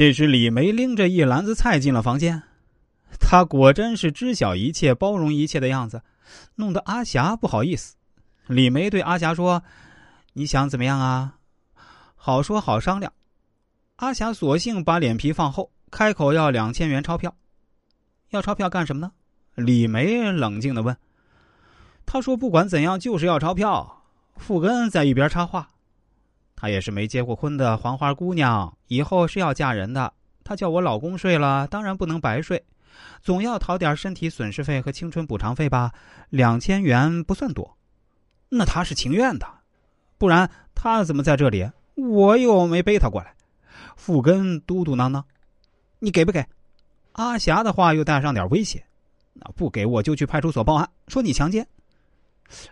这时，李梅拎着一篮子菜进了房间。她果真是知晓一切、包容一切的样子，弄得阿霞不好意思。李梅对阿霞说：“你想怎么样啊？好说好商量。”阿霞索性把脸皮放厚，开口要两千元钞票。要钞票干什么呢？李梅冷静的问。他说：“不管怎样，就是要钞票。”富根在一边插话。她也是没结过婚的黄花姑娘，以后是要嫁人的。她叫我老公睡了，当然不能白睡，总要讨点身体损失费和青春补偿费吧。两千元不算多，那她是情愿的，不然她怎么在这里？我又没背她过来。傅根嘟嘟囔囔：“你给不给？”阿霞的话又带上点威胁：“那不给我就去派出所报案，说你强奸。”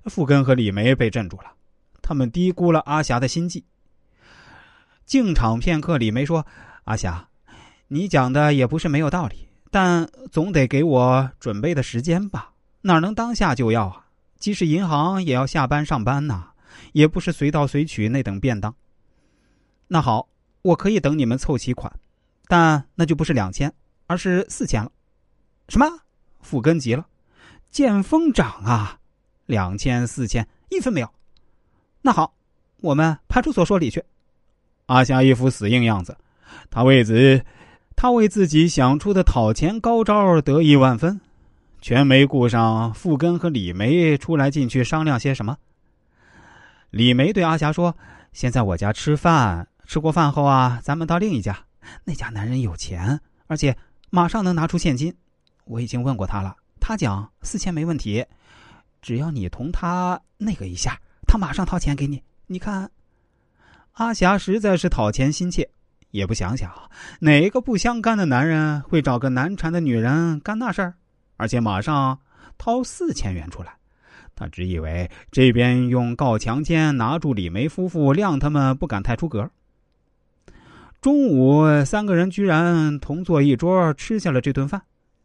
傅根和李梅被镇住了，他们低估了阿霞的心计。静场片刻，李梅说：“阿霞，你讲的也不是没有道理，但总得给我准备的时间吧？哪能当下就要啊？即使银行也要下班上班呐，也不是随到随取那等便当。那好，我可以等你们凑齐款，但那就不是两千，而是四千了。什么？傅根急了，见风涨啊！两千四千，一分没有。那好，我们派出所说理去。”阿霞一副死硬样子，他为自，他为自己想出的讨钱高招得意万分，全没顾上傅根和李梅出来进去商量些什么。李梅对阿霞说：“先在我家吃饭，吃过饭后啊，咱们到另一家。那家男人有钱，而且马上能拿出现金。我已经问过他了，他讲四千没问题，只要你同他那个一下，他马上掏钱给你。你看。”阿霞实在是讨钱心切，也不想想哪个不相干的男人会找个难缠的女人干那事儿，而且马上掏四千元出来。他只以为这边用告强奸拿住李梅夫妇，谅他们不敢太出格。中午，三个人居然同坐一桌吃下了这顿饭，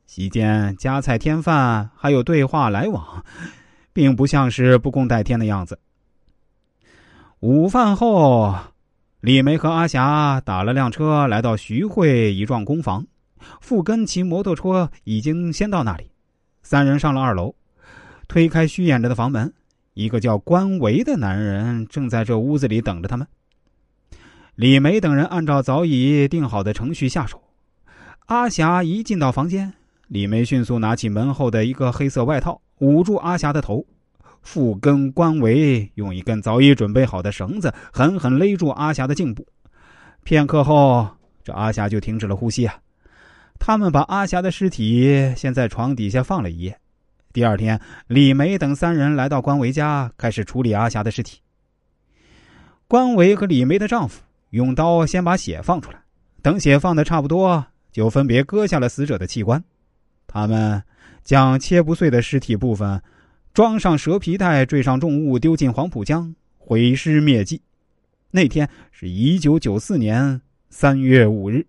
席间夹菜添饭，还有对话来往，并不像是不共戴天的样子。午饭后，李梅和阿霞打了辆车来到徐汇一幢公房，傅根骑摩托车已经先到那里。三人上了二楼，推开虚掩着的房门，一个叫关维的男人正在这屋子里等着他们。李梅等人按照早已定好的程序下手。阿霞一进到房间，李梅迅速拿起门后的一个黑色外套捂住阿霞的头。复根、关维用一根早已准备好的绳子狠狠勒住阿霞的颈部，片刻后，这阿霞就停止了呼吸啊。他们把阿霞的尸体先在床底下放了一夜。第二天，李梅等三人来到关维家，开始处理阿霞的尸体。关维和李梅的丈夫用刀先把血放出来，等血放的差不多，就分别割下了死者的器官。他们将切不碎的尸体部分。装上蛇皮袋，坠上重物，丢进黄浦江，毁尸灭迹。那天是一九九四年三月五日。